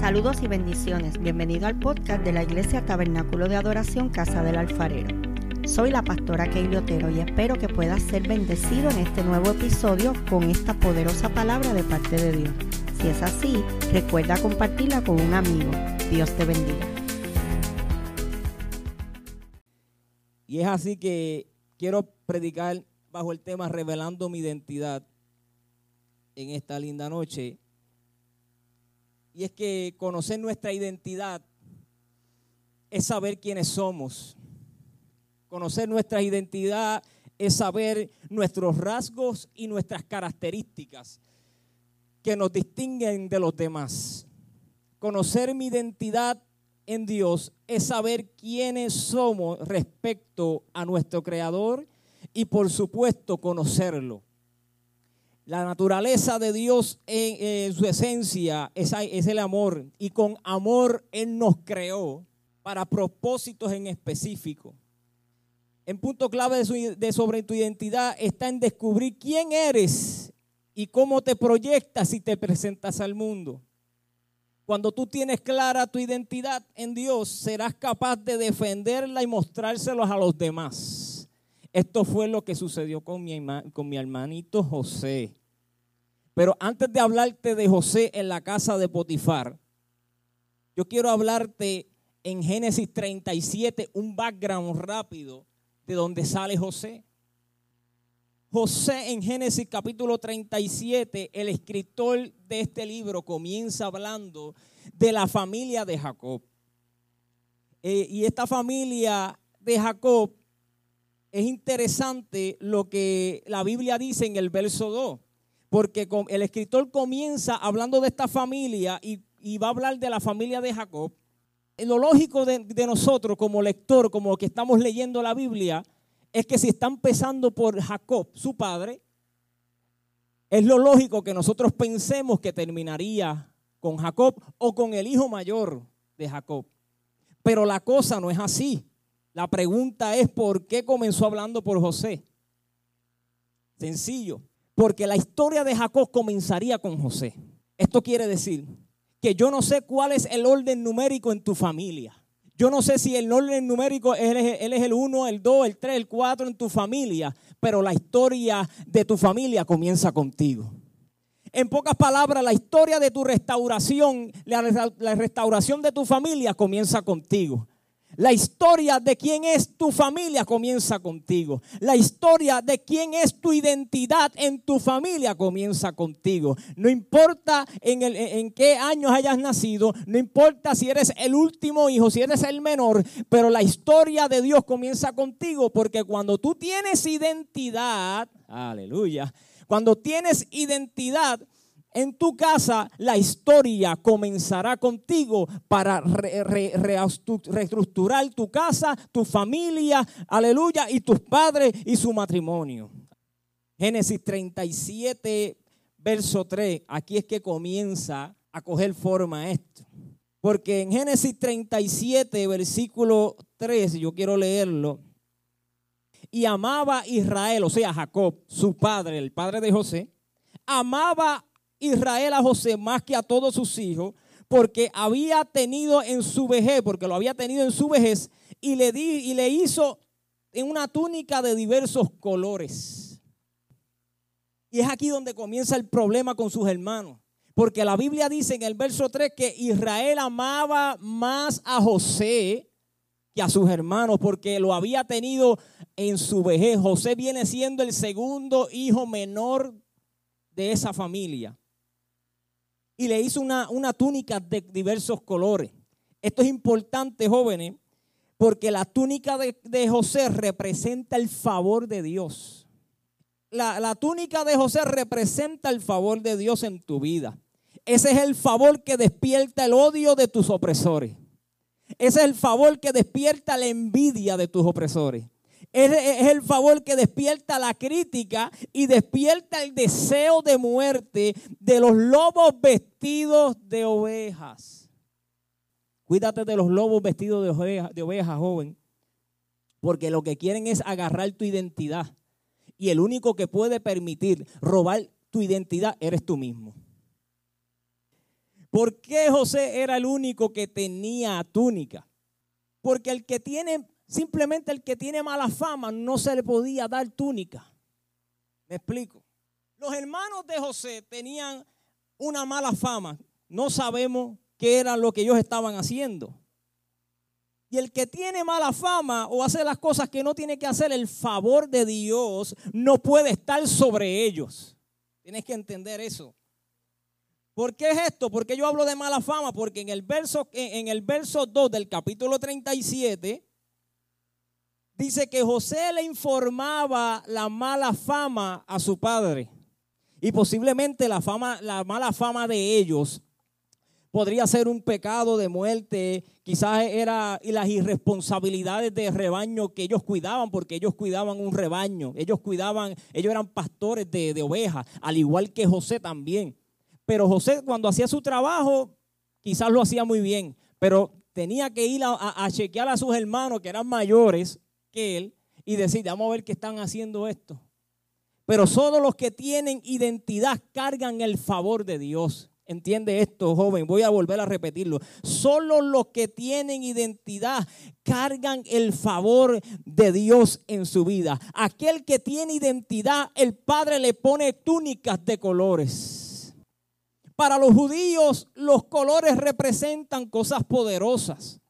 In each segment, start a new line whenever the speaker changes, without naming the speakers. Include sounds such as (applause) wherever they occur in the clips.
Saludos y bendiciones. Bienvenido al podcast de la Iglesia Tabernáculo de Adoración Casa del Alfarero. Soy la pastora Keili Otero y espero que puedas ser bendecido en este nuevo episodio con esta poderosa palabra de parte de Dios. Si es así, recuerda compartirla con un amigo. Dios te bendiga.
Y es así que quiero predicar bajo el tema revelando mi identidad en esta linda noche. Y es que conocer nuestra identidad es saber quiénes somos. Conocer nuestra identidad es saber nuestros rasgos y nuestras características que nos distinguen de los demás. Conocer mi identidad en Dios es saber quiénes somos respecto a nuestro Creador y por supuesto conocerlo. La naturaleza de Dios en, su esencia es, el amor y con amor Él nos creó para propósitos en específico. En punto clave de, de sobre tu identidad está en descubrir quién eres y cómo te proyectas y te presentas al mundo. Cuando tú tienes clara tu identidad en Dios, serás capaz de defenderla y mostrárselos a los demás. Esto fue lo que sucedió con mi, con mi hermanito José. Pero antes de hablarte de José en la casa de Potifar, yo quiero hablarte en Génesis 37, un background rápido de donde sale José. José en Génesis capítulo 37, el escritor de este libro comienza hablando de la familia de Jacob. Eh, y esta familia de Jacob es interesante lo que la Biblia dice en el verso 2, porque el escritor comienza hablando de esta familia y, va a hablar de la familia de Jacob. Lo lógico de, de nosotros como lector, como que estamos leyendo la Biblia, es que si está empezando por Jacob, su padre, es lo lógico que nosotros pensemos que terminaría con Jacob o con el hijo mayor de Jacob. Pero la cosa no es así. La pregunta es por qué comenzó hablando por José. Sencillo, porque la historia de Jacob comenzaría con José. Esto quiere decir que yo no sé cuál es el orden numérico en tu familia. Yo no sé si el orden numérico es, él es el 1, el 2, el 3, el 4 en tu familia, pero la historia de tu familia comienza contigo. En pocas palabras, la historia de tu restauración, la restauración de tu familia comienza contigo. La historia de quién es tu familia comienza contigo. La historia de quién es tu identidad en tu familia comienza contigo. No importa en, el, en qué años hayas nacido, no importa si eres el último hijo, si eres el menor, pero la historia de Dios comienza contigo porque cuando tú tienes identidad, aleluya, cuando tienes identidad, en tu casa, la historia comenzará contigo para reestructurar tu casa, tu familia, aleluya, y tus padres y su matrimonio. Génesis 37, verso 3, aquí es que comienza a coger forma esto. Porque en Génesis 37, versículo 3, yo quiero leerlo. Y amaba Israel, o sea, Jacob, su padre, el padre de José, amaba Israel a José más que a todos sus hijos, porque había tenido en su vejez, porque lo había tenido en su vejez, y le, di, y le hizo en una túnica de diversos colores. Y es aquí donde comienza el problema con sus hermanos. Porque la Biblia dice en el verso 3 que Israel amaba más a José que a sus hermanos porque lo había tenido en su vejez. José viene siendo el segundo hijo menor de esa familia y le hizo una, una túnica de diversos colores. Esto es importante, jóvenes, porque la túnica de, José representa el favor de Dios. La, la túnica de José representa el favor de Dios en tu vida. Ese es el favor que despierta el odio de tus opresores. Ese es el favor que despierta la envidia de tus opresores. Es, el favor que despierta la crítica y despierta el deseo de muerte de los lobos vestidos de ovejas. Cuídate de los lobos vestidos de ovejas, de ovejas, joven. Porque lo que quieren es agarrar tu identidad. Y el único que puede permitir robar tu identidad eres tú mismo. ¿Por qué José era el único que tenía túnica? Porque el que tiene, simplemente el que tiene mala fama, no se le podía dar túnica. Me explico. Los hermanos de José tenían una mala fama. No sabemos qué era lo que ellos estaban haciendo. Y el que tiene mala fama o hace las cosas que no tiene que hacer, el favor de Dios no puede estar sobre ellos. Tienes que entender eso. ¿Por qué es esto? Porque yo hablo de mala fama, porque en el verso, en el verso 2 del capítulo 37 dice que José le informaba la mala fama a su padre. Y posiblemente la fama, la mala fama de ellos podría ser un pecado de muerte, quizás era y las irresponsabilidades de rebaño que ellos cuidaban, porque ellos cuidaban un rebaño, ellos cuidaban, ellos eran pastores de, ovejas, al igual que José también. Pero José cuando hacía su trabajo, quizás lo hacía muy bien, pero tenía que ir a, a chequear a sus hermanos que eran mayores y decir, vamos a ver qué están haciendo esto. Pero solo los que tienen identidad cargan el favor de Dios. Entiende esto, joven. Voy a volver a repetirlo. Solo los que tienen identidad cargan el favor de Dios en su vida. Aquel que tiene identidad, el Padre le pone túnicas de colores. Para los judíos, los colores representan cosas poderosas.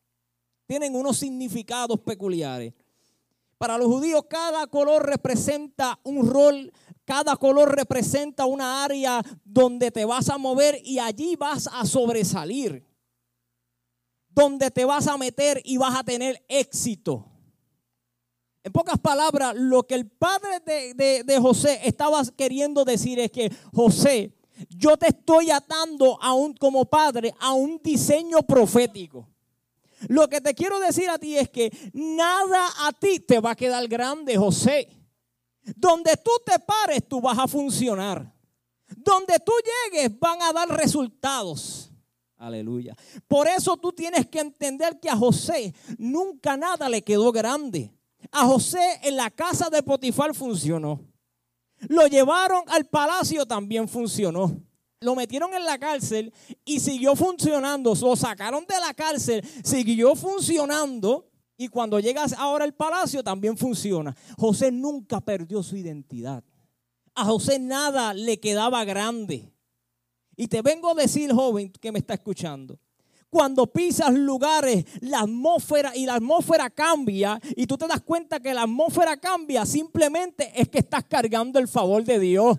Tienen unos significados peculiares. Para los judíos, cada color representa un rol cada color representa una área donde te vas a mover y allí vas a sobresalir. Donde te vas a meter y vas a tener éxito. En pocas palabras, lo que el padre de, José estaba queriendo decir es que José, yo te estoy atando como padre a un diseño profético. Lo que te quiero decir a ti es que nada a ti te va a quedar grande, José. Donde tú te pares, tú vas a funcionar. Donde tú llegues, van a dar resultados. Aleluya. Por eso tú tienes que entender que a José nunca nada le quedó grande. A José en la casa de Potifar funcionó. Lo llevaron al palacio, también funcionó. Lo metieron en la cárcel y siguió funcionando. Lo sacaron de la cárcel, siguió funcionando. Y cuando llegas ahora al palacio también funciona. José nunca perdió su identidad. A José nada le quedaba grande. Y te vengo a decir, joven, que me está escuchando. Cuando pisas lugares, la atmósfera y la atmósfera cambia y tú te das cuenta que la atmósfera cambia, simplemente es que estás cargando el favor de Dios.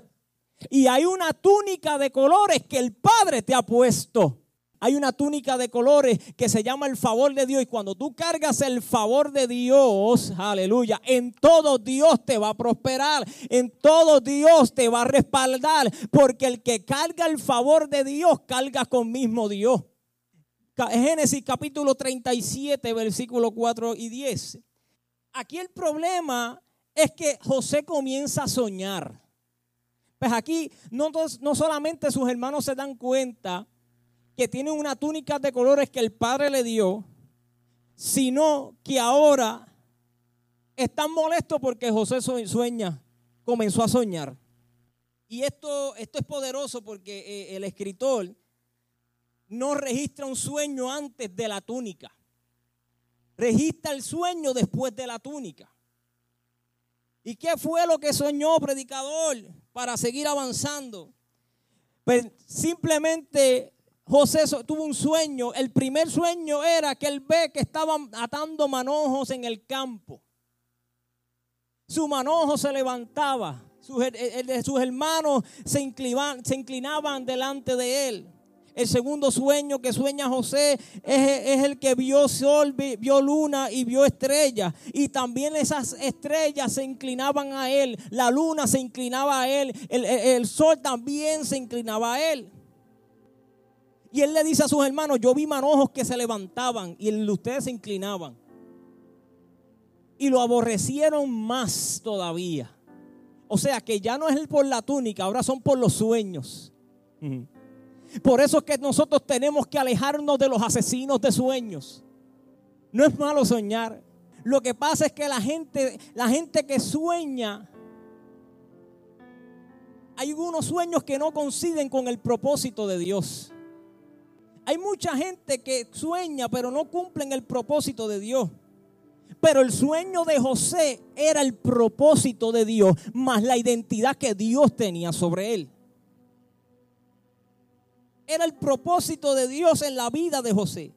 Y hay una túnica de colores que el Padre te ha puesto. Hay una túnica de colores que se llama el favor de Dios. Y cuando tú cargas el favor de Dios, aleluya, en todo Dios te va a prosperar. En todo Dios te va a respaldar. Porque el que carga el favor de Dios, carga con mismo Dios. Génesis capítulo 37, versículo 4 y 10. Aquí el problema es que José comienza a soñar. Pues aquí no, no solamente sus hermanos se dan cuenta que tiene una túnica de colores que el Padre le dio, sino que ahora están molestos porque José sueña, comenzó a soñar. Y esto, esto es poderoso porque eh, el escritor no registra un sueño antes de la túnica. Registra el sueño después de la túnica. ¿Y qué fue lo que soñó predicador para seguir avanzando? Pues simplemente José tuvo un sueño. El primer sueño era que él ve que estaban atando manojos en el campo. Su manojo se levantaba. Sus, sus hermanos se inclinaban, se inclinaban delante de él. El segundo sueño que sueña José es, el que vio sol, vio luna y vio estrellas. Y también esas estrellas se inclinaban a él. La luna se inclinaba a él. el sol también se inclinaba a él. Y él le dice a sus hermanos, yo vi manojos que se levantaban y ustedes se inclinaban. Y lo aborrecieron más todavía. O sea que ya no es por la túnica, ahora son por los sueños. Por eso es que nosotros tenemos que alejarnos de los asesinos de sueños. No es malo soñar. Lo que pasa es que la gente, la gente que sueña, hay algunos sueños que no coinciden con el propósito de Dios. Hay mucha gente que sueña pero no cumplen el propósito de Dios. Pero el sueño de José era el propósito de Dios, más la identidad que Dios tenía sobre él. Era el propósito de Dios en la vida de José.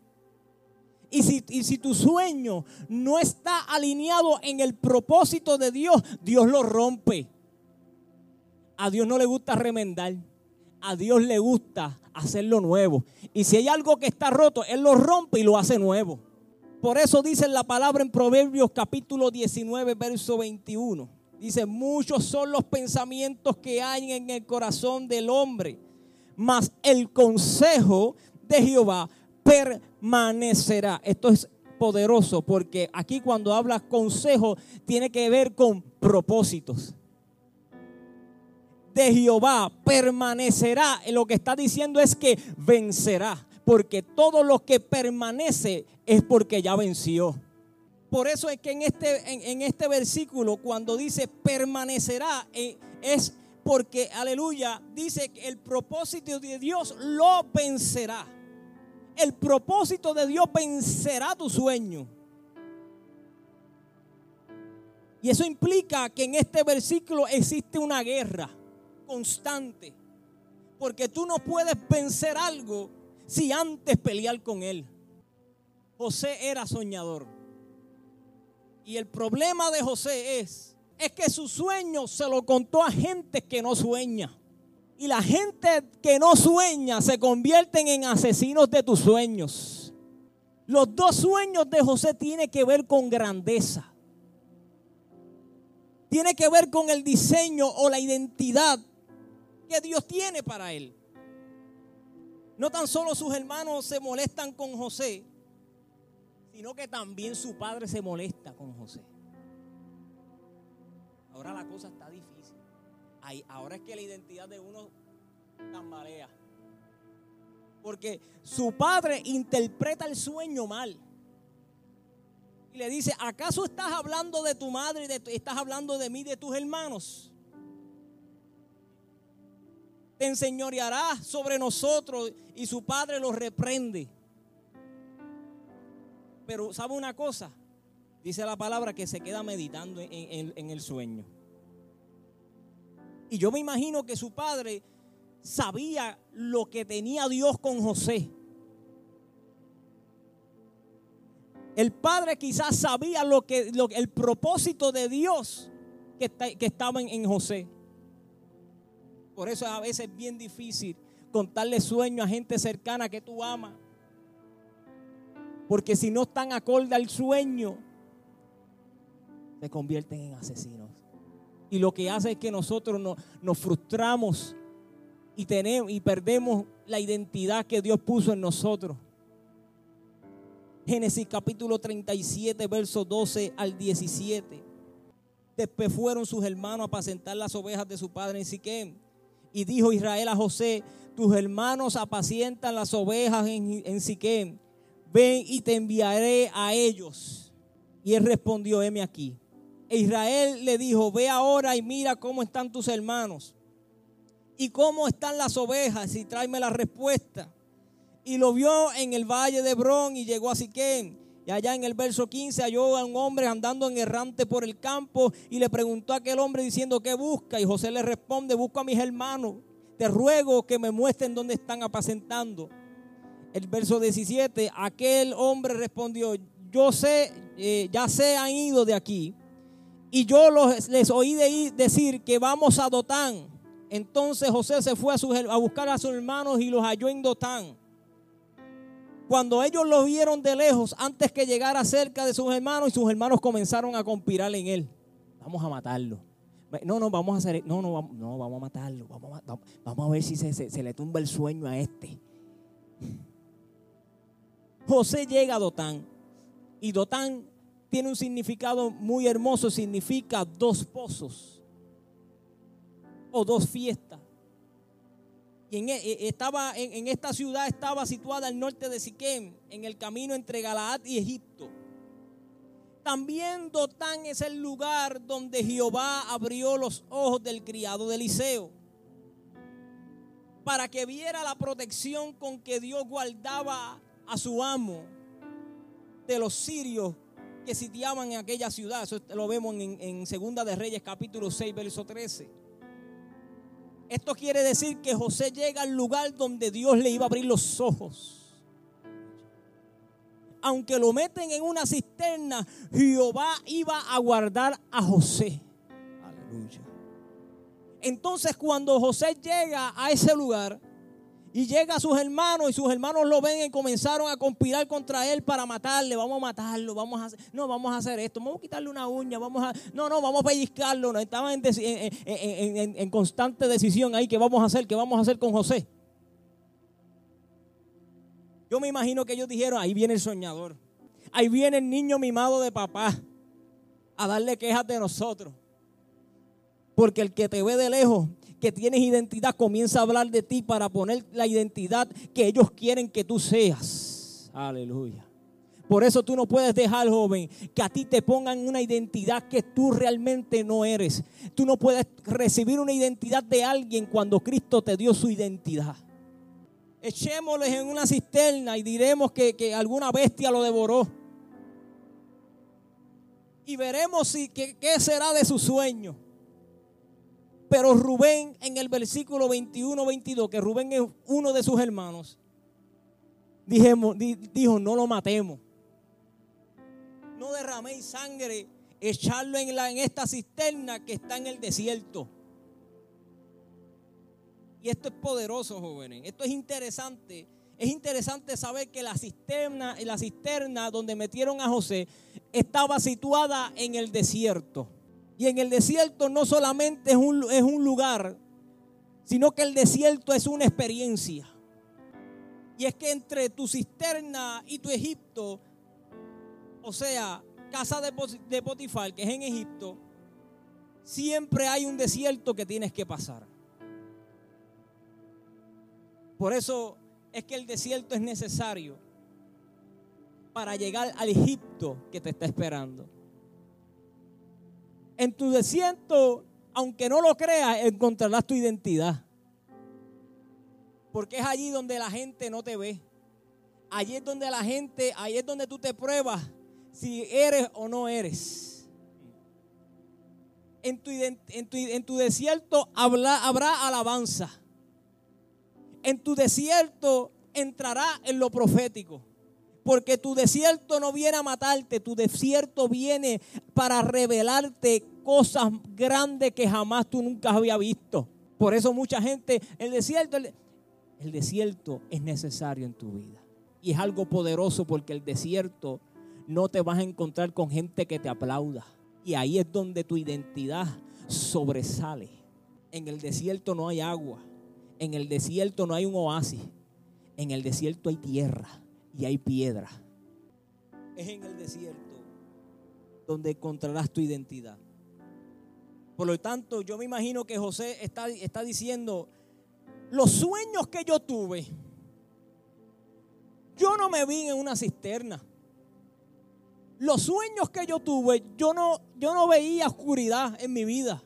Y si, y si, tu sueño no está alineado en el propósito de Dios, Dios lo rompe. A Dios no le gusta remendar. A Dios le gusta hacerlo nuevo. Y si hay algo que está roto, Él lo rompe y lo hace nuevo. Por eso dice la palabra en Proverbios capítulo 19, verso 21. Dice, muchos son los pensamientos que hay en el corazón del hombre, mas el consejo de Jehová permanecerá. Esto es poderoso porque aquí cuando habla consejo tiene que ver con propósitos. De Jehová permanecerá. Lo que está diciendo es que vencerá porque todo lo que permanece es porque ya venció. Por eso es que en este, en, este versículo, cuando dice permanecerá, eh, es porque, aleluya, dice que el propósito de Dios lo vencerá. El propósito de Dios vencerá tu sueño. Y eso implica que en este versículo existe una guerra constante. Porque tú no puedes vencer algo si antes pelear con él. José era soñador. Y el problema de José es, es que su sueño se lo contó a gente que no sueña. Y la gente que no sueña se convierten en asesinos de tus sueños. Los dos sueños de José tienen que ver con grandeza. Tiene que ver con el diseño o la identidad que Dios tiene para él. No tan solo sus hermanos se molestan con José, sino que también su padre se molesta con José. Ahora la cosa está difícil. ahora es que la identidad de uno tambalea. Porque su padre interpreta el sueño mal. Y le dice, ¿acaso estás hablando de tu madre y estás hablando de mí, de tus hermanos? te enseñoreará sobre nosotros y su padre lo reprende. Pero ¿sabe una cosa? Dice la palabra que se queda meditando en, el sueño. Y yo me imagino que su padre sabía lo que tenía Dios con José. El padre quizás sabía lo que, el propósito de Dios que, que estaba en, José. Por eso a veces es bien difícil contarle sueños a gente cercana que tú amas. Porque si no están acorde al sueño, se convierten en asesinos. Y lo que hace es que nosotros nos frustramos y, tenemos, y perdemos la identidad que Dios puso en nosotros. Génesis capítulo 37, versos 12 al 17. Después fueron sus hermanos a apacentar las ovejas de su padre en Siquem. Y dijo Israel a José, tus hermanos apacientan las ovejas en, en Siquem. Ven y te enviaré a ellos. Y él respondió, heme aquí. E Israel le dijo, ve ahora y mira cómo están tus hermanos. Y cómo están las ovejas y tráeme la respuesta. Y lo vio en el valle de Hebrón y llegó a Siquem. Y allá en el verso 15 halló a un hombre andando en errante por el campo y le preguntó a aquel hombre diciendo, ¿qué busca? Y José le responde, busco a mis hermanos. Te ruego que me muestren dónde están apacentando. El verso 17, aquel hombre respondió, yo sé, eh, ya se han ido de aquí. Y yo les oí decir que vamos a Dotán. Entonces José se fue a, buscar a sus hermanos y los halló en Dotán. Cuando ellos lo vieron de lejos, antes que llegara cerca de sus hermanos, y sus hermanos comenzaron a conspirar en él. Vamos a matarlo. No, no, vamos a hacer, no, no, no, vamos a matarlo. Vamos a, vamos a ver si se, se le tumba el sueño a este. José llega a Dotán. Y Dotán tiene un significado muy hermoso. Significa dos pozos. O dos fiestas. Y en, e, estaba, en, esta ciudad estaba situada al norte de Siquem, en el camino entre Galaad y Egipto. También Dotán es el lugar donde Jehová abrió los ojos del criado de Eliseo. para que viera la protección con que Dios guardaba a su amo de los sirios que sitiaban en aquella ciudad. Eso lo vemos en, en Segunda de Reyes capítulo 6, verso 13. Esto quiere decir que José llega al lugar donde Dios le iba a abrir los ojos. Aunque lo meten en una cisterna, Jehová iba a guardar a José. Aleluya. Entonces cuando José llega a ese lugar, y llega a sus hermanos y sus hermanos lo ven y comenzaron a conspirar contra él para matarle. Vamos a matarlo, vamos a hacer, no, vamos a hacer esto, vamos a quitarle una uña, vamos a, no, no, vamos a pellizcarlo. estaban en, en, constante decisión ahí, ¿qué vamos a hacer? ¿Qué vamos a hacer con José? Yo me imagino que ellos dijeron, ahí viene el soñador, ahí viene el niño mimado de papá a darle quejas de nosotros. Porque el que te ve de lejos que tienes identidad comienza a hablar de ti para poner la identidad que ellos quieren que tú seas. Aleluya. Por eso tú no puedes dejar, joven, que a ti te pongan una identidad que tú realmente no eres. Tú no puedes recibir una identidad de alguien cuando Cristo te dio su identidad. Echémosles en una cisterna y diremos que, alguna bestia lo devoró. Y veremos si, qué será de su sueño. Pero Rubén en el versículo 21, 22, que Rubén es uno de sus hermanos, dijimos, dijo, no lo matemos. No derraméis sangre, echarlo en, la, en esta cisterna que está en el desierto. Y esto es poderoso, jóvenes. Esto es interesante. Es interesante saber que la cisterna, la cisterna donde metieron a José estaba situada en el desierto. Y en el desierto no solamente es un, es un lugar, sino que el desierto es una experiencia. Y es que entre tu cisterna y tu Egipto, o sea, casa de, Potifar, que es en Egipto, siempre hay un desierto que tienes que pasar. Por eso es que el desierto es necesario para llegar al Egipto que te está esperando. En tu desierto, aunque no lo creas, encontrarás tu identidad. Porque es allí donde la gente no te ve. Allí es donde la gente, ahí es donde tú te pruebas si eres o no eres. En tu, desierto habrá alabanza. En tu desierto entrará en lo profético. Porque tu desierto no viene a matarte, tu desierto viene para revelarte cosas grandes que jamás tú nunca habías visto. Por eso mucha gente, el desierto, el, desierto es necesario en tu vida. Y es algo poderoso porque el desierto no te vas a encontrar con gente que te aplauda. Y ahí es donde tu identidad sobresale. En el desierto no hay agua. En el desierto no hay un oasis. En el desierto hay tierra y hay piedra. Es en el desierto donde encontrarás tu identidad. Por lo tanto, yo me imagino que José está, está diciendo, los sueños que yo tuve, yo no me vi en una cisterna. Los sueños que yo tuve, yo no, yo no veía oscuridad en mi vida.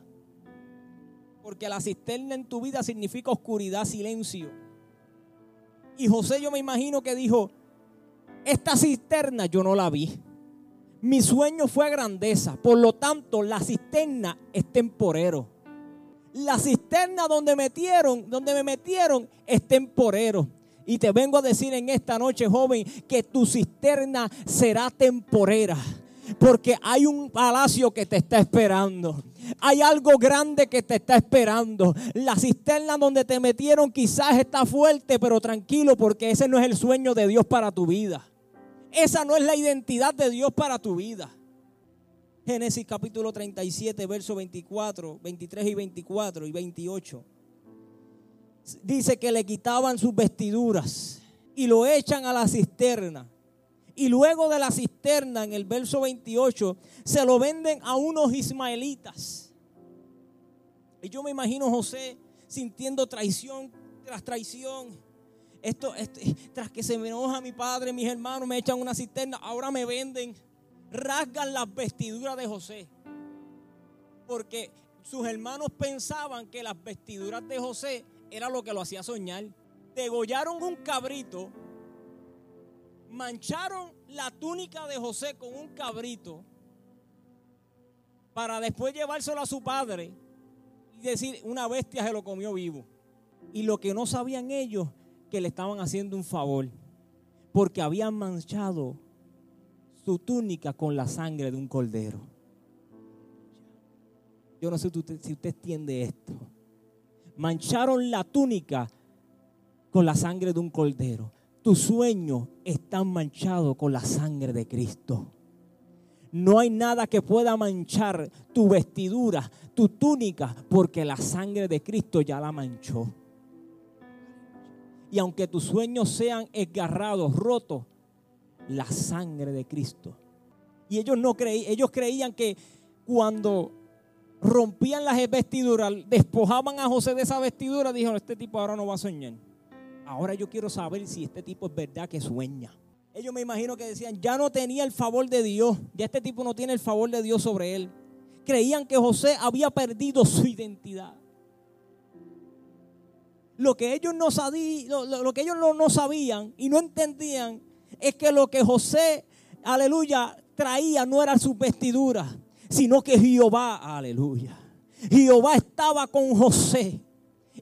Porque la cisterna en tu vida significa oscuridad, silencio. Y José yo me imagino que dijo, esta cisterna yo no la vi. Mi sueño fue grandeza. Por lo tanto, la cisterna es temporero. La cisterna donde metieron, donde me metieron, es temporero. Y te vengo a decir en esta noche, joven, que tu cisterna será temporera. Porque hay un palacio que te está esperando. Hay algo grande que te está esperando. La cisterna donde te metieron quizás está fuerte, pero tranquilo porque ese no es el sueño de Dios para tu vida. Esa no es la identidad de Dios para tu vida. Génesis capítulo 37, verso 24, 23 y 24 y 28. Dice que le quitaban sus vestiduras y lo echan a la cisterna. Y luego de la cisterna, en el verso 28, se lo venden a unos ismaelitas. Y yo me imagino José sintiendo traición tras traición esto, tras que se me enoja mi padre, mis hermanos me echan una cisterna, ahora me venden, rasgan las vestiduras de José. Porque sus hermanos pensaban que las vestiduras de José era lo que lo hacía soñar. Degollaron un cabrito, mancharon la túnica de José con un cabrito para después llevárselo a su padre y decir, una bestia se lo comió vivo. Y lo que no sabían ellos, que le estaban haciendo un favor, porque habían manchado su túnica con la sangre de un cordero. Yo no sé si usted, si entiende esto. Mancharon la túnica con la sangre de un cordero. Tus sueños están manchados con la sangre de Cristo. No hay nada que pueda manchar tu vestidura, tu túnica, porque la sangre de Cristo ya la manchó. Y aunque tus sueños sean esgarrados, rotos, la sangre de Cristo. Y ellos no creían, ellos creían que cuando rompían las vestiduras, despojaban a José de esa vestidura, dijeron, este tipo ahora no va a soñar. Ahora yo quiero saber si este tipo es verdad que sueña. Ellos me imagino que decían, ya no tenía el favor de Dios, ya este tipo no tiene el favor de Dios sobre él. Creían que José había perdido su identidad. Lo que ellos no, sabían, lo, que ellos no sabían y no entendían es que lo que José, aleluya, traía no era su vestidura, sino que Jehová, aleluya. Jehová estaba con José.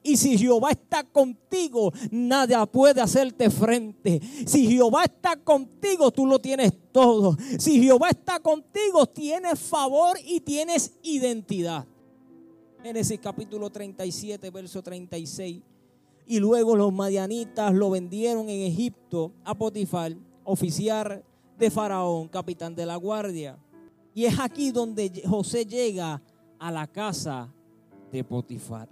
Y si Jehová está contigo, nada puede hacerte frente. Si Jehová está contigo, tú lo tienes todo. Si Jehová está contigo, tienes favor y tienes identidad. Génesis capítulo 37, verso 36. Y luego los madianitas lo vendieron en Egipto a Potifar, oficial de Faraón, capitán de la guardia. Y es aquí donde José llega a la casa de Potifar.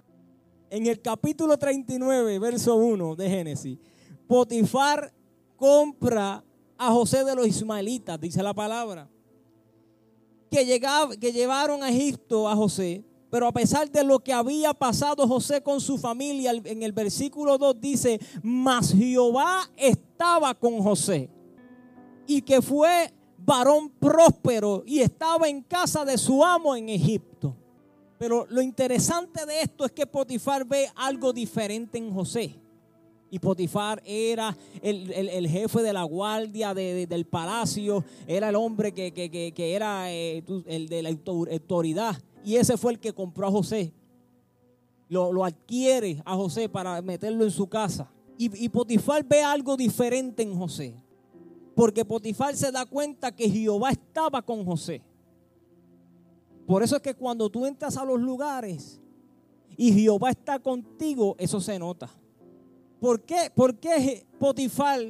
En el capítulo 39, verso 1 de Génesis, Potifar compra a José de los ismaelitas, dice la palabra, que, llegaba, que llevaron a Egipto a José pero a pesar de lo que había pasado José con su familia, en el versículo 2 dice, mas Jehová estaba con José y que fue varón próspero y estaba en casa de su amo en Egipto. Pero lo interesante de esto es que Potifar ve algo diferente en José. Y Potifar era el, jefe de la guardia del palacio, era el hombre que, era eh, el de la autoridad. Y ese fue el que compró a José. Lo, adquiere a José para meterlo en su casa. Y, y Potifar ve algo diferente en José. Porque Potifar se da cuenta que Jehová estaba con José. Por eso es que cuando tú entras a los lugares y Jehová está contigo, eso se nota. ¿Por qué? ¿Por qué Potifar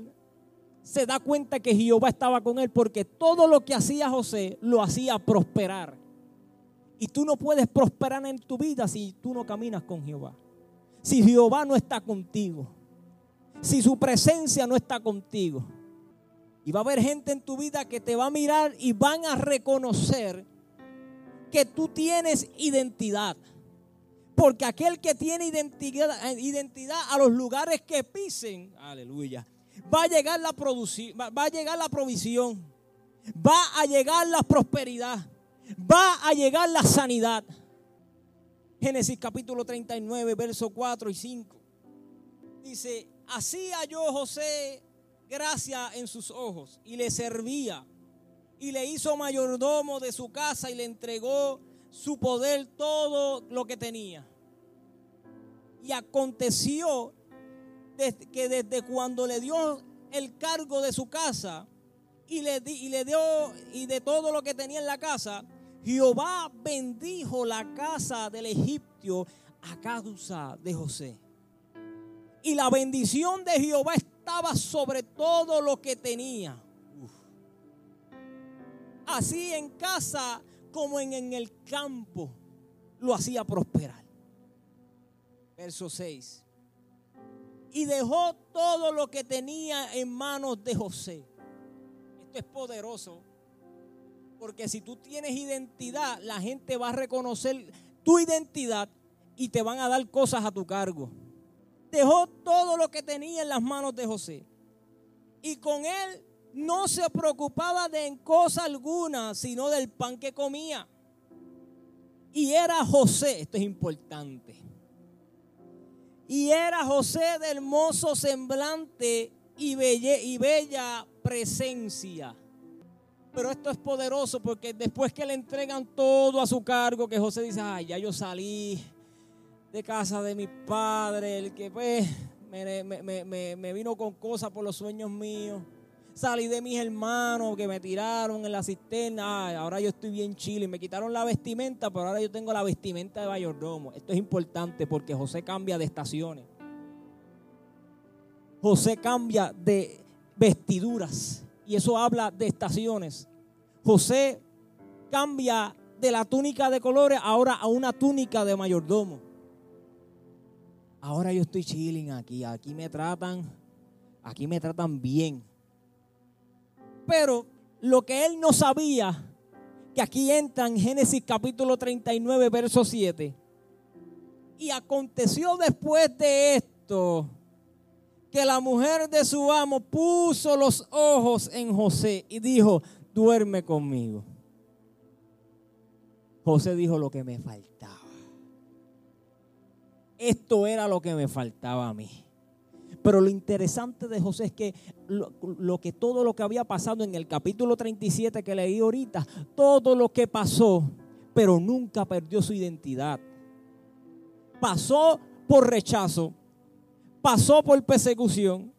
se da cuenta que Jehová estaba con él? Porque todo lo que hacía José lo hacía prosperar. Y tú no puedes prosperar en tu vida si tú no caminas con Jehová. Si Jehová no está contigo. Si su presencia no está contigo. Y va a haber gente en tu vida que te va a mirar y van a reconocer que tú tienes identidad. Porque aquel que tiene identidad, a los lugares que pisen, aleluya, va a llegar la, va a llegar la provisión, va a llegar la prosperidad va a llegar la sanidad. Génesis capítulo 39, verso 4 y 5. Dice, así halló José gracia en sus ojos y le servía y le hizo mayordomo de su casa y le entregó su poder todo lo que tenía. Y aconteció que desde cuando le dio el cargo de su casa y le, y le dio y de todo lo que tenía en la casa, Jehová bendijo la casa del egipcio a causa de José. Y la bendición de Jehová estaba sobre todo lo que tenía. Así en casa como en, el campo lo hacía prosperar. Verso 6. Y dejó todo lo que tenía en manos de José. Esto es poderoso porque si tú tienes identidad, la gente va a reconocer tu identidad y te van a dar cosas a tu cargo. Dejó todo lo que tenía en las manos de José. Y con él no se preocupaba de cosa alguna, sino del pan que comía. Y era José, esto es importante. Y era José de hermoso semblante y, bella presencia. Pero esto es poderoso porque después que le entregan todo a su cargo, que José dice, ay, ya yo salí de casa de mi padre, el que pues me, vino con cosas por los sueños míos. Salí de mis hermanos que me tiraron en la cisterna. Ahora yo estoy bien chile. Me quitaron la vestimenta, pero ahora yo tengo la vestimenta de mayordomo. Esto es importante porque José cambia de estaciones. José cambia de vestiduras. Y eso habla de estaciones. José cambia de la túnica de colores ahora a una túnica de mayordomo. Ahora yo estoy chilling aquí, aquí me tratan, aquí me tratan bien. Pero lo que él no sabía, que aquí entra en Génesis capítulo 39, verso 7. Y aconteció después de esto que la mujer de su amo puso los ojos en José y dijo, duerme conmigo. José dijo lo que me faltaba. Esto era lo que me faltaba a mí. Pero lo interesante de José es que lo, que todo lo que había pasado en el capítulo 37 que leí ahorita, todo lo que pasó, pero nunca perdió su identidad. Pasó por rechazo, pasó por persecución,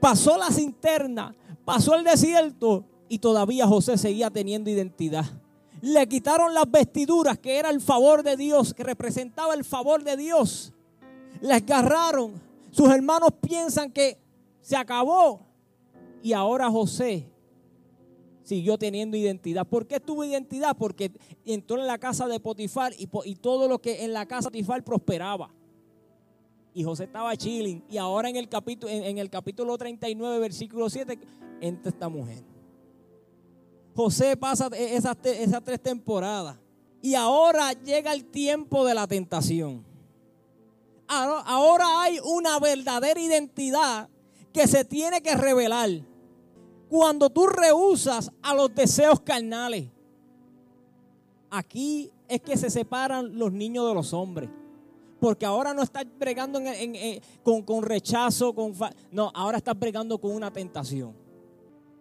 pasó la cinterna, pasó el desierto y todavía José seguía teniendo identidad. Le quitaron las vestiduras que era el favor de Dios, que representaba el favor de Dios. Le agarraron. Sus hermanos piensan que se acabó. Y ahora José siguió teniendo identidad. ¿Por qué tuvo identidad? Porque entró en la casa de Potifar y, todo lo que en la casa de Potifar prosperaba y José estaba chilling. Y ahora en el capítulo, en, el capítulo 39, versículo 7, entra esta mujer. José pasa esas, esas tres temporadas. Y ahora llega el tiempo de la tentación. Ahora hay una verdadera identidad que se tiene que revelar. Cuando tú rehusas a los deseos carnales. Aquí es que se separan los niños de los hombres porque ahora no estás bregando con, rechazo, con no, ahora estás bregando con una tentación.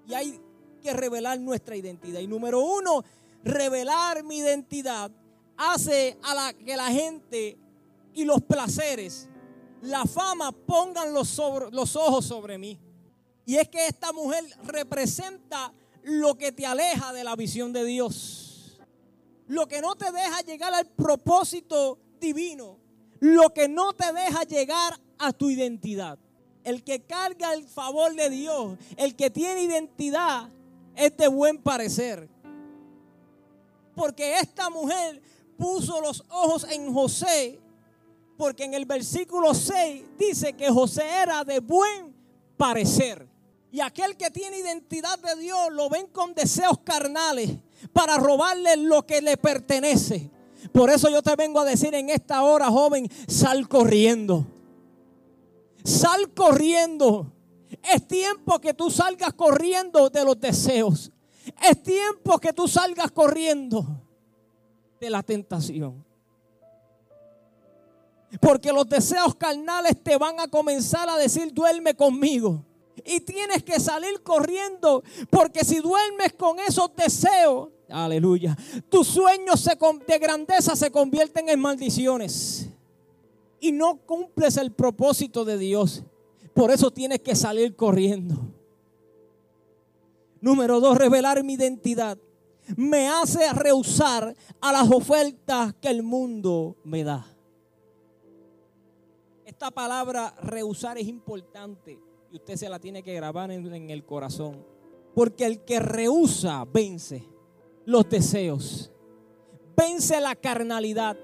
Y hay que revelar nuestra identidad. Y número uno, revelar mi identidad hace a la, que la gente y los placeres, la fama pongan los, los ojos sobre mí. Y es que esta mujer representa lo que te aleja de la visión de Dios. Lo que no te deja llegar al propósito divino lo que no te deja llegar a tu identidad. El que carga el favor de Dios, el que tiene identidad, es de buen parecer. Porque esta mujer puso los ojos en José, porque en el versículo 6 dice que José era de buen parecer. Y aquel que tiene identidad de Dios lo ven con deseos carnales para robarle lo que le pertenece. Por eso yo te vengo a decir en esta hora, joven, sal corriendo. Sal corriendo. Es tiempo que tú salgas corriendo de los deseos. Es tiempo que tú salgas corriendo de la tentación. Porque los deseos carnales te van a comenzar a decir, duerme conmigo. Y tienes que salir corriendo. Porque si duermes con esos deseos, Aleluya. Tus sueños de grandeza se convierten en maldiciones. Y no cumples el propósito de Dios. Por eso tienes que salir corriendo. Número dos, revelar mi identidad. Me hace rehusar a las ofertas que el mundo me da. Esta palabra rehusar es importante y usted se la tiene que grabar en, el corazón. Porque el que rehúsa vence los deseos. Vence la carnalidad.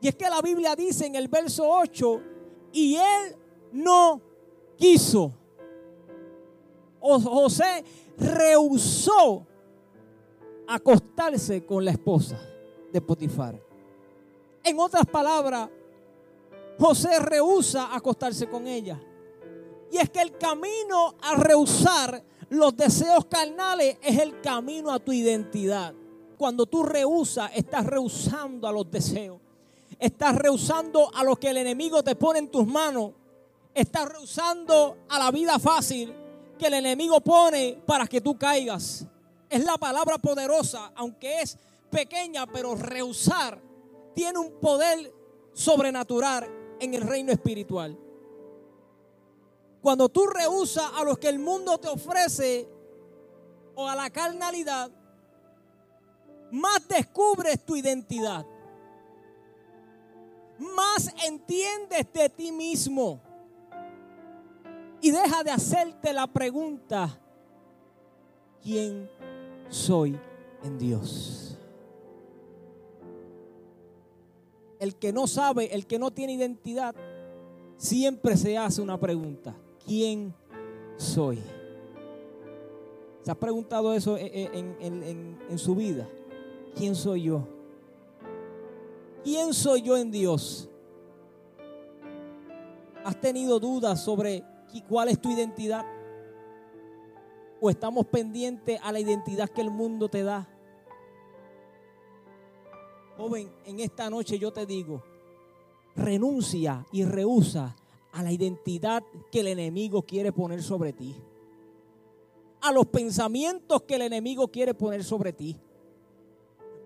Y es que la Biblia dice en el verso 8, y él no quiso. O José rehusó acostarse con la esposa de Potifar. En otras palabras, José rehúsa acostarse con ella. Y es que el camino a rehusar los deseos carnales es el camino a tu identidad. Cuando tú rehusas, estás rehusando a los deseos. Estás rehusando a lo que el enemigo te pone en tus manos. Estás rehusando a la vida fácil que el enemigo pone para que tú caigas. Es la palabra poderosa, aunque es pequeña, pero rehusar tiene un poder sobrenatural en el reino espiritual. Cuando tú rehusas a lo que el mundo te ofrece o a la carnalidad, más descubres tu identidad. Más entiendes de ti mismo. Y deja de hacerte la pregunta, ¿quién soy en Dios? El que no sabe, el que no tiene identidad, siempre se hace una pregunta, ¿quién soy? ¿Se ha preguntado eso en, su vida? ¿Quién soy yo? ¿Quién soy yo en Dios? ¿Has tenido dudas sobre cuál es tu identidad? ¿O estamos pendientes a la identidad que el mundo te da? Joven, en esta noche yo te digo, renuncia y rehúsa a la identidad que el enemigo quiere poner sobre ti. A los pensamientos que el enemigo quiere poner sobre ti.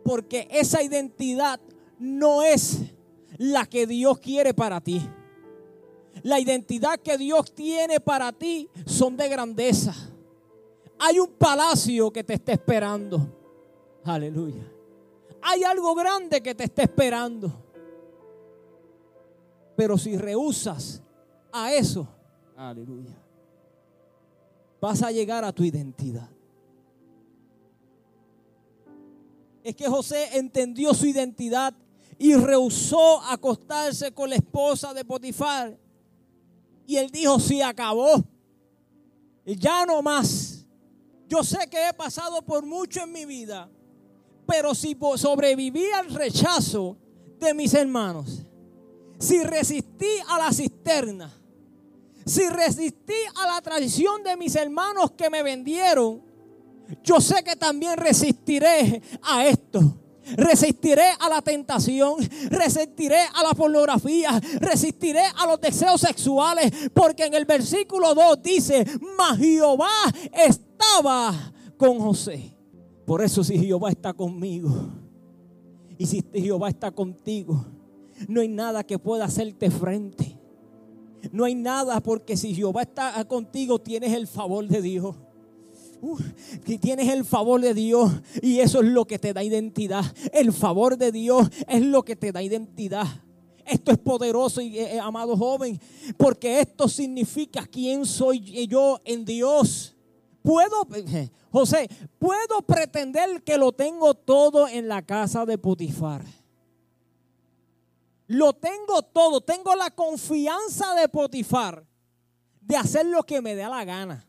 Porque esa identidad no es la que Dios quiere para ti. La identidad que Dios tiene para ti son de grandeza. Hay un palacio que te está esperando. Aleluya. Hay algo grande que te está esperando. Pero si rehusas a eso, aleluya, vas a llegar a tu identidad. Es que José entendió su identidad y rehusó acostarse con la esposa de Potifar. Y él dijo, si acabó, ya no más. Yo sé que he pasado por mucho en mi vida, pero si sobreviví al rechazo de mis hermanos, si resistí a la cisterna, si resistí a la traición de mis hermanos que me vendieron, yo sé que también resistiré a esto. Resistiré a la tentación, resistiré a la pornografía, resistiré a los deseos sexuales, porque en el versículo 2 dice, mas Jehová estaba con José. Por eso si Jehová está conmigo y si Jehová está contigo, no hay nada que pueda hacerte frente. No hay nada porque si Jehová está contigo tienes el favor de Dios. que tienes el favor de Dios y eso es lo que te da identidad. El favor de Dios es lo que te da identidad. Esto es poderoso y eh, eh, amado joven, porque esto significa quién soy yo en Dios. Puedo, (laughs) José, puedo pretender que lo tengo todo en la casa de Potifar. Lo tengo todo, tengo la confianza de Potifar de hacer lo que me dé la gana.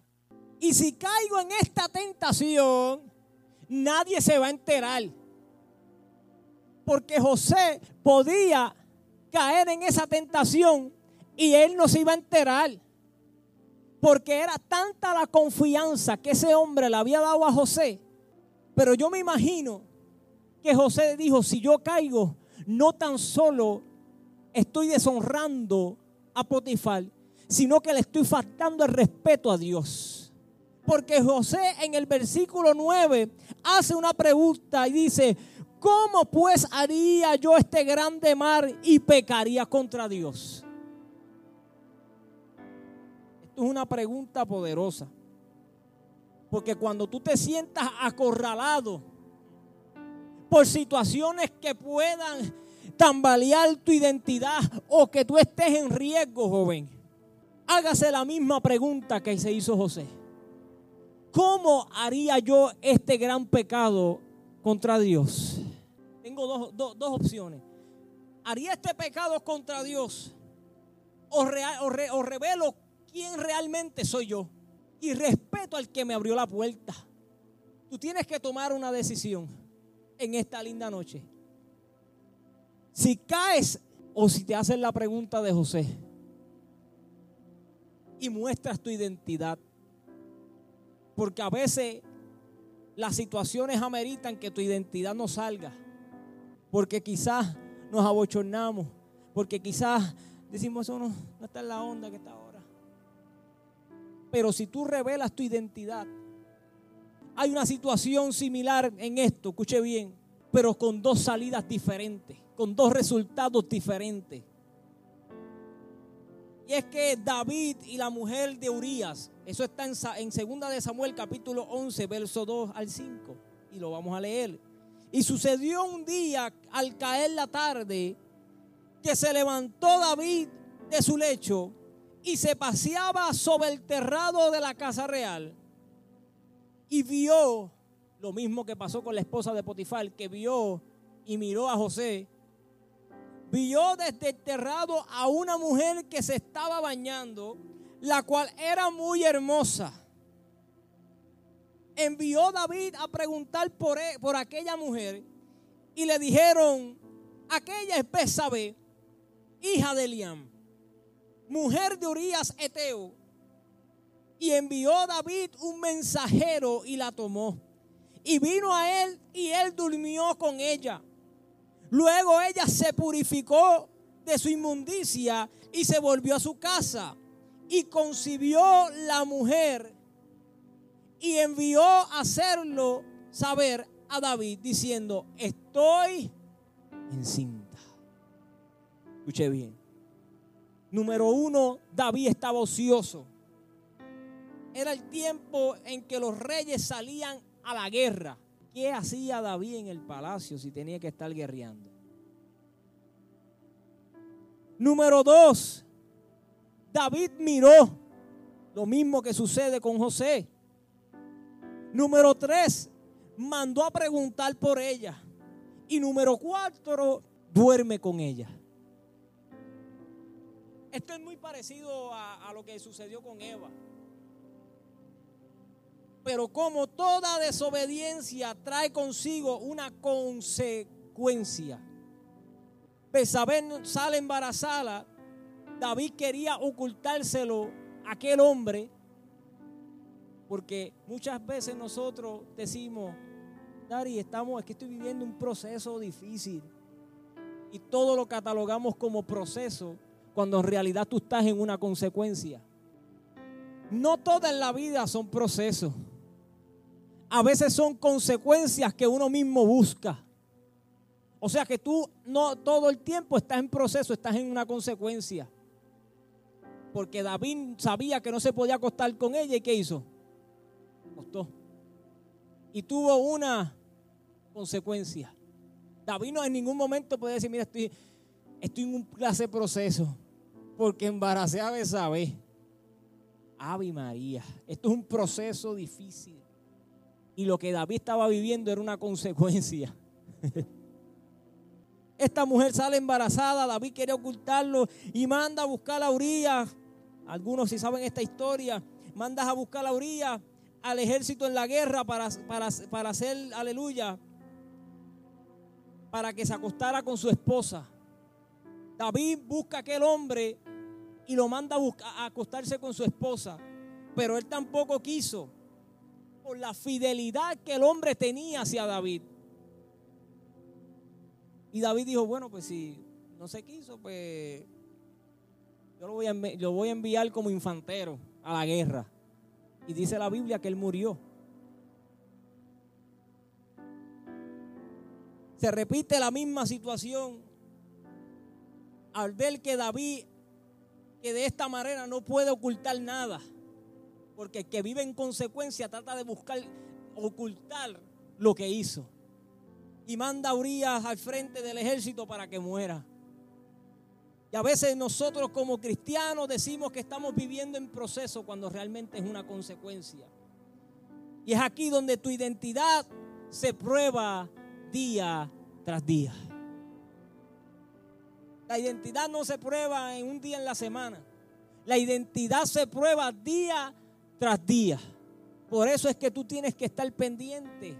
Y si caigo en esta tentación, nadie se va a enterar. Porque José podía caer en esa tentación y él no se iba a enterar porque era tanta la confianza que ese hombre le había dado a José. Pero yo me imagino que José dijo, si yo caigo, no tan solo estoy deshonrando a Potifar, sino que le estoy faltando el respeto a Dios. Porque José en el versículo 9 hace una pregunta y dice, ¿cómo pues haría yo este grande mar y pecaría contra Dios? Es una pregunta poderosa. Porque cuando tú te sientas acorralado por situaciones que puedan tambalear tu identidad o que tú estés en riesgo, joven, hágase la misma pregunta que se hizo José. ¿Cómo haría yo este gran pecado contra Dios? Tengo dos, opciones. ¿Haría este pecado contra Dios? O, o revelo quién realmente soy yo y respeto al que me abrió la puerta. Tú tienes que tomar una decisión en esta linda noche. Si caes o si te hacen la pregunta de José y muestras tu identidad, porque a veces las situaciones ameritan que tu identidad no salga, porque quizás nos abochornamos, porque quizás decimos, eso no, no está en la onda que está ahora. Pero si tú revelas tu identidad, hay una situación similar en esto, escuche bien, pero con dos salidas diferentes, con dos resultados diferentes. Y es que David y la mujer de Urias, eso está en, en segunda de Samuel capítulo 11, verso 2 al 5, y lo vamos a leer. Y sucedió un día al caer la tarde que se levantó David de su lecho y se paseaba sobre el terrado de la casa real y vio lo mismo que pasó con la esposa de Potifar, que vio y miró a José. Vio desde el terrado a una mujer que se estaba bañando, la cual era muy hermosa. Envió David a preguntar por, e, por aquella mujer y le dijeron, aquella es Besabe, hija de Eliam, mujer de Urias Eteo. Y envió David un mensajero y la tomó. Y vino a él y él durmió con ella. Luego ella se purificó de su inmundicia y se volvió a su casa. Y concibió la mujer y envió a hacerlo saber a David diciendo, estoy encinta. Escuche bien. Número uno, David estaba ocioso. Era el tiempo en que los reyes salían a la guerra. ¿Qué hacía David en el palacio si tenía que estar guerreando? Número dos, David miró lo mismo que sucede con José. Número tres, mandó a preguntar por ella. Y número cuatro, duerme con ella. Esto es muy parecido a, lo que sucedió con Eva. Pero como toda desobediencia trae consigo una consecuencia. Besabé sale embarazada. David quería ocultárselo a aquel hombre. Porque muchas veces nosotros decimos, Dari, estamos, es que estoy viviendo un proceso difícil. Y todo lo catalogamos como proceso cuando en realidad tú estás en una consecuencia. No toda en la vida son procesos a veces son consecuencias que uno mismo busca. O sea que tú no todo el tiempo estás en proceso, estás en una consecuencia. Porque David sabía que no se podía acostar con ella y ¿qué hizo? Acostó. Y tuvo una consecuencia. David no en ningún momento puede decir, mira, estoy, estoy en un clase proceso. Porque embaracé a Besabé. Ave María. Esto es un proceso difícil. Y lo que David estaba viviendo era una consecuencia. (laughs) Esta mujer sale embarazada, David quiere ocultarlo y manda a buscar a Urias. Algunos si saben esta historia, mandas a buscar a Urias al ejército en la guerra para, para, para hacer, aleluya, para que se acostara con su esposa. David busca a aquel hombre y lo manda a, acostarse con su esposa, pero él tampoco quiso por la fidelidad que el hombre tenía hacia David. Y David dijo, bueno, pues si no se quiso, pues yo voy a, lo voy a enviar como infantero a la guerra. Y dice la Biblia que él murió. Se repite la misma situación al ver que David, que de esta manera no puede ocultar nada. Porque el que vive en consecuencia trata de buscar ocultar lo que hizo. Y manda a Urias al frente del ejército para que muera. Y a veces nosotros como cristianos decimos que estamos viviendo en proceso cuando realmente es una consecuencia. Y es aquí donde tu identidad se prueba día tras día. La identidad no se prueba en un día en la semana. La identidad se prueba día tras día. Por eso es que tú tienes que estar pendiente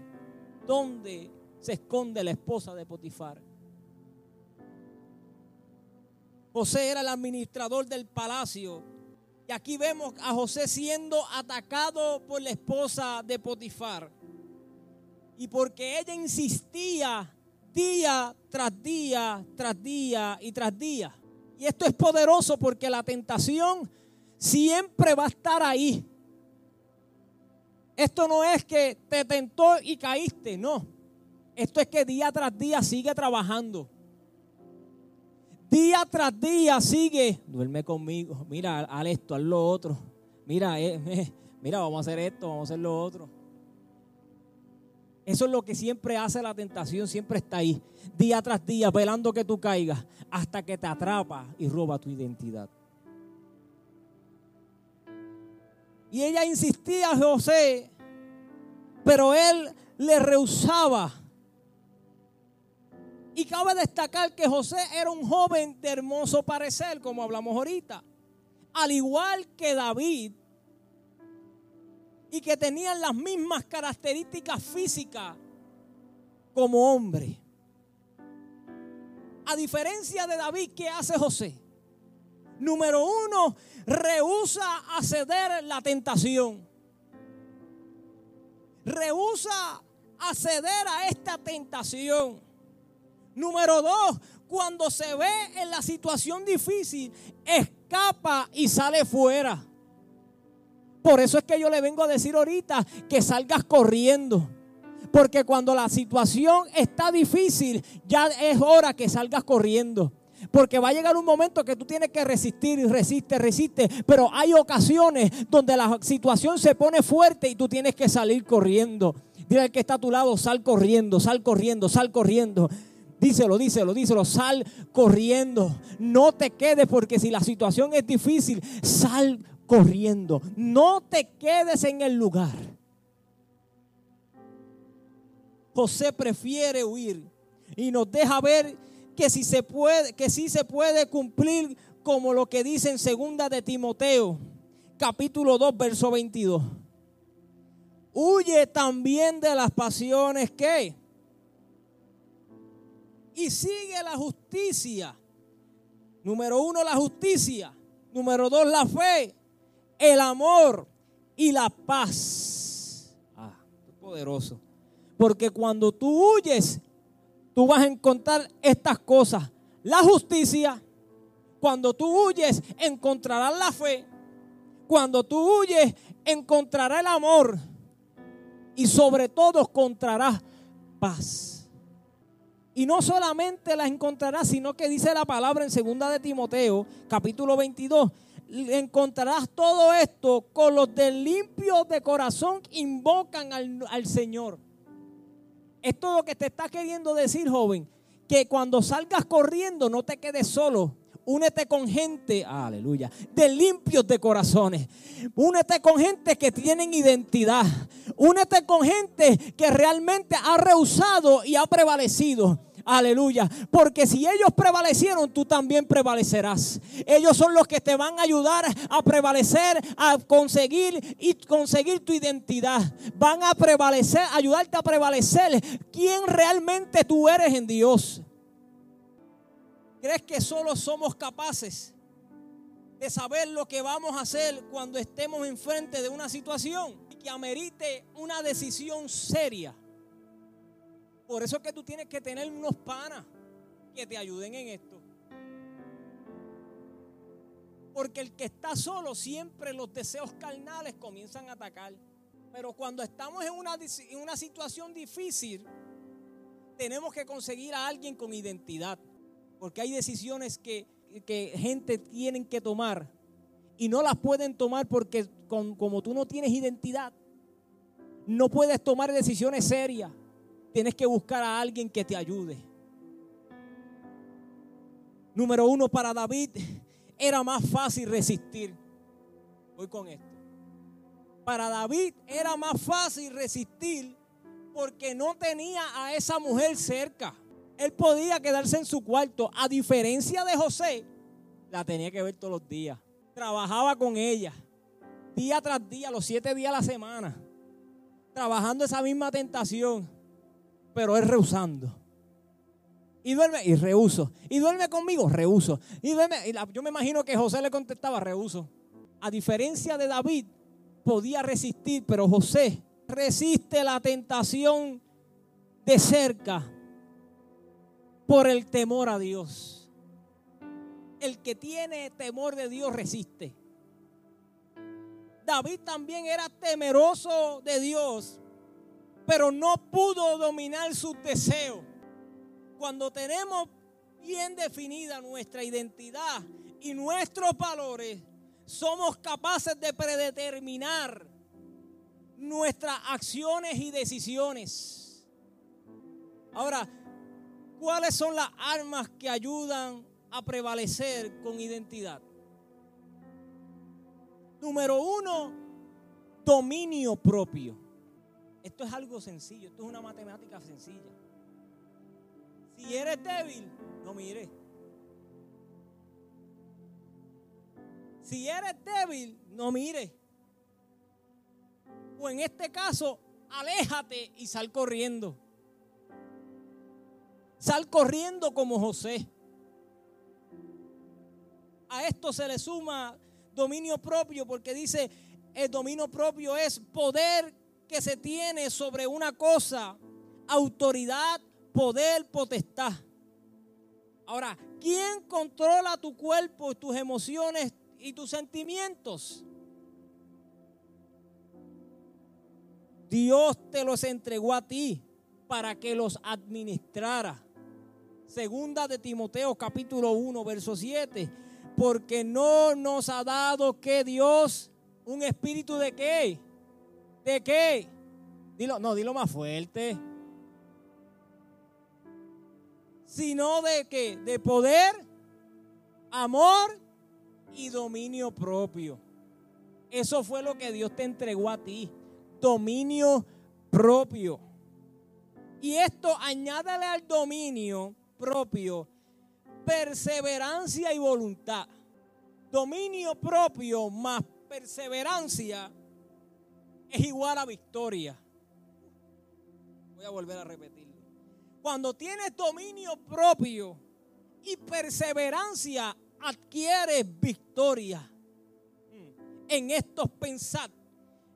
donde se esconde la esposa de Potifar. José era el administrador del palacio. Y aquí vemos a José siendo atacado por la esposa de Potifar. Y porque ella insistía día tras día, tras día y tras día. Y esto es poderoso porque la tentación siempre va a estar ahí. Esto no es que te tentó y caíste, no. Esto es que día tras día sigue trabajando. Día tras día sigue. Duerme conmigo. Mira, haz esto, haz lo otro. Mira, eh, eh, mira, vamos a hacer esto, vamos a hacer lo otro. Eso es lo que siempre hace la tentación, siempre está ahí, día tras día, velando que tú caigas, hasta que te atrapa y roba tu identidad. Y ella insistía a José, pero él le rehusaba. Y cabe destacar que José era un joven de hermoso parecer, como hablamos ahorita. Al igual que David, y que tenían las mismas características físicas como hombre. A diferencia de David, ¿qué hace José? Número uno, rehúsa acceder la tentación. Rehúsa acceder a esta tentación. Número dos, cuando se ve en la situación difícil, escapa y sale fuera. Por eso es que yo le vengo a decir ahorita que salgas corriendo. Porque cuando la situación está difícil, ya es hora que salgas corriendo. Porque va a llegar un momento que tú tienes que resistir y resiste, resiste. Pero hay ocasiones donde la situación se pone fuerte y tú tienes que salir corriendo. Dile al que está a tu lado, sal corriendo, sal corriendo, sal corriendo. Díselo, díselo, díselo, sal corriendo. No te quedes porque si la situación es difícil, sal corriendo. No te quedes en el lugar. José prefiere huir y nos deja ver que si se puede, que sí se puede cumplir como lo que dice en segunda de Timoteo, capítulo 2, verso 22. Huye también de las pasiones que y sigue la justicia. Número uno, la justicia. Número dos, la fe el amor y la paz. Ah, poderoso. Porque cuando tú huyes, tú vas a encontrar estas cosas. La justicia. Cuando tú huyes, encontrarás la fe. Cuando tú huyes, encontrarás el amor. Y sobre todo encontrarás paz. Y no solamente la encontrarás, sino que dice la palabra en segunda de Timoteo, capítulo 22, encontrarás todo esto con los de limpios de corazón invocan al, al Señor. Es todo lo que te está queriendo decir, joven. Que cuando salgas corriendo no te quedes solo. Únete con gente, aleluya, de limpios de corazones. Únete con gente que tienen identidad. Únete con gente que realmente ha rehusado y ha prevalecido. Aleluya. Porque si ellos prevalecieron, tú también prevalecerás. Ellos son los que te van a ayudar a prevalecer, a conseguir y conseguir tu identidad. Van a prevalecer, ayudarte a prevalecer quién realmente tú eres en Dios. ¿Crees que solo somos capaces de saber lo que vamos a hacer cuando estemos enfrente de una situación que amerite una decisión seria? Por eso es que tú tienes que tener unos panas que te ayuden en esto. Porque el que está solo siempre los deseos carnales comienzan a atacar. Pero cuando estamos en una, situación difícil, tenemos que conseguir a alguien con identidad. Porque hay decisiones que, gente tienen que tomar y no las pueden tomar porque como tú no tienes identidad, no puedes tomar decisiones serias tienes que buscar a alguien que te ayude. Número uno, para David era más fácil resistir. Voy con esto. Para David era más fácil resistir porque no tenía a esa mujer cerca. Él podía quedarse en su cuarto. A diferencia de José, la tenía que ver todos los días. Trabajaba con ella, día tras día, los siete días a la semana. Trabajando esa misma tentación pero es rehusando. Y duerme y rehuso. Y duerme conmigo, rehuso. Y duerme, yo me imagino que José le contestaba, rehuso. A diferencia de David, podía resistir, pero José resiste la tentación de cerca. por el temor a Dios. El que tiene temor de Dios resiste. David también era temeroso de Dios, pero no pudo dominar sus deseos. Cuando tenemos bien definida nuestra identidad y nuestros valores, somos capaces de predeterminar nuestras acciones y decisiones. Ahora, ¿cuáles son las armas que ayudan a prevalecer con identidad? Número uno, dominio propio. Esto es algo sencillo, esto es una matemática sencilla. Si eres débil, no mires. Si eres débil, no mires. O en este caso, aléjate y sal corriendo. Sal corriendo como José. A esto se le suma dominio propio, porque dice, el dominio propio es poder que se tiene sobre una cosa, autoridad, poder, potestad. Ahora, ¿quién controla tu cuerpo, tus emociones y tus sentimientos? Dios te los entregó a ti para que los administrara. Segunda de Timoteo capítulo 1, verso 7 porque no nos ha dado que Dios un espíritu de qué? ¿De qué? Dilo, no, dilo más fuerte. Sino de qué? De poder, amor y dominio propio. Eso fue lo que Dios te entregó a ti. Dominio propio. Y esto añádale al dominio propio perseverancia y voluntad. Dominio propio más perseverancia es igual a victoria. Voy a volver a repetirlo. Cuando tienes dominio propio y perseverancia, adquieres victoria. En estos pensad.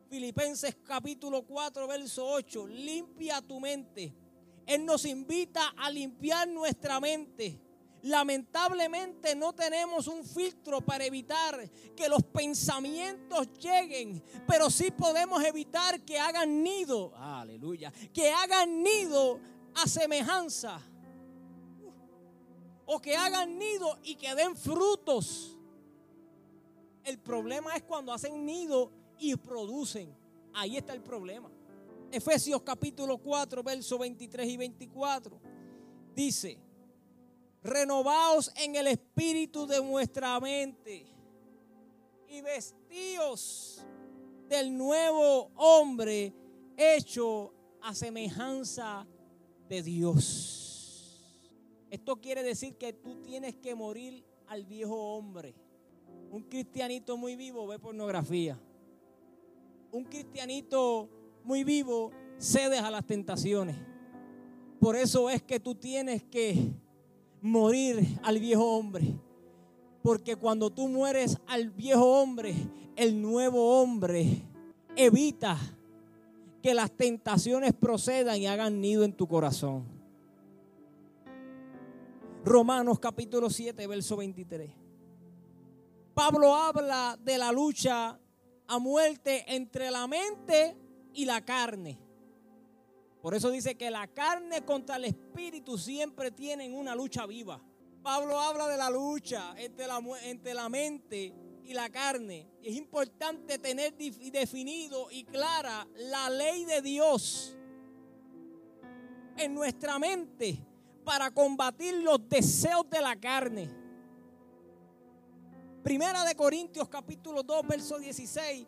Filipenses capítulo 4, verso 8. Limpia tu mente. Él nos invita a limpiar nuestra mente Lamentablemente no tenemos un filtro para evitar que los pensamientos lleguen, pero sí podemos evitar que hagan nido, aleluya, que hagan nido a semejanza. O que hagan nido y que den frutos. El problema es cuando hacen nido y producen. Ahí está el problema. Efesios capítulo 4, versos 23 y 24. Dice, renovaos en el espíritu de vuestra mente y vestíos del nuevo hombre hecho a semejanza de Dios. Esto quiere decir que tú tienes que morir al viejo hombre. Un cristianito muy vivo ve pornografía. Un cristianito muy vivo cedes a las tentaciones. Por eso es que tú tienes que morir al viejo hombre. Porque cuando tú mueres al viejo hombre, el nuevo hombre evita que las tentaciones procedan y hagan nido en tu corazón. Romanos capítulo 7, verso 23. Pablo habla de la lucha a muerte entre la mente y la carne. Por eso dice que la carne contra el espíritu siempre tienen una lucha viva. Pablo habla de la lucha entre la, entre la mente y la carne. Es importante tener definido y clara la ley de Dios en nuestra mente para combatir los deseos de la carne. Primera de Corintios capítulo 2 verso 16.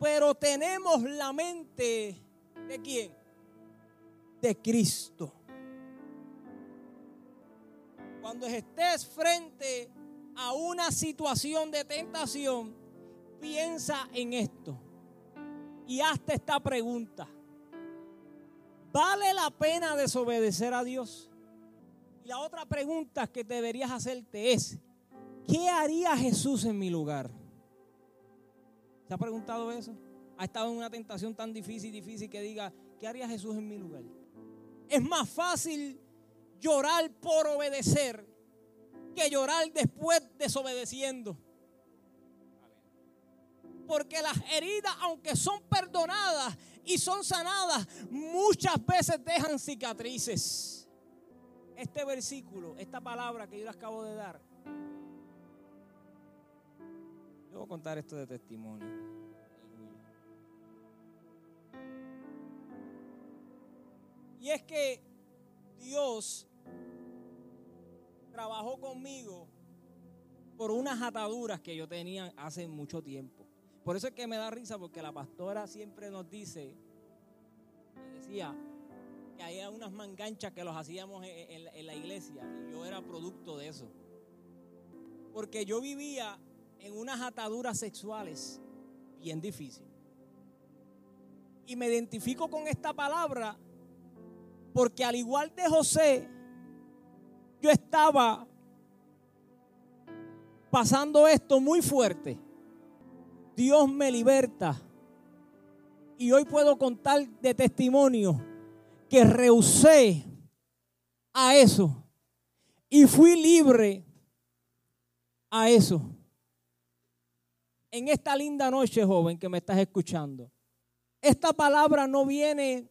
Pero tenemos la mente de quién? De Cristo. Cuando estés frente a una situación de tentación, piensa en esto y hazte esta pregunta. ¿Vale la pena desobedecer a Dios? Y la otra pregunta que deberías hacerte es, ¿qué haría Jesús en mi lugar? ¿Se ha preguntado eso? ¿Ha estado en una tentación tan difícil, difícil que diga, ¿qué haría Jesús en mi lugar? Es más fácil llorar por obedecer que llorar después desobedeciendo. Porque las heridas, aunque son perdonadas y son sanadas, muchas veces dejan cicatrices. Este versículo, esta palabra que yo les acabo de dar, yo voy a contar esto de testimonio. Y es que Dios trabajó conmigo por unas ataduras que yo tenía hace mucho tiempo. Por eso es que me da risa porque la pastora siempre nos dice, decía, que había unas manganchas que los hacíamos en, en la iglesia y yo era producto de eso. Porque yo vivía en unas ataduras sexuales bien difíciles. Y me identifico con esta palabra porque al igual de José, yo estaba pasando esto muy fuerte. Dios me liberta. Y hoy puedo contar de testimonio que rehusé a eso. Y fui libre a eso. En esta linda noche, joven, que me estás escuchando. Esta palabra no viene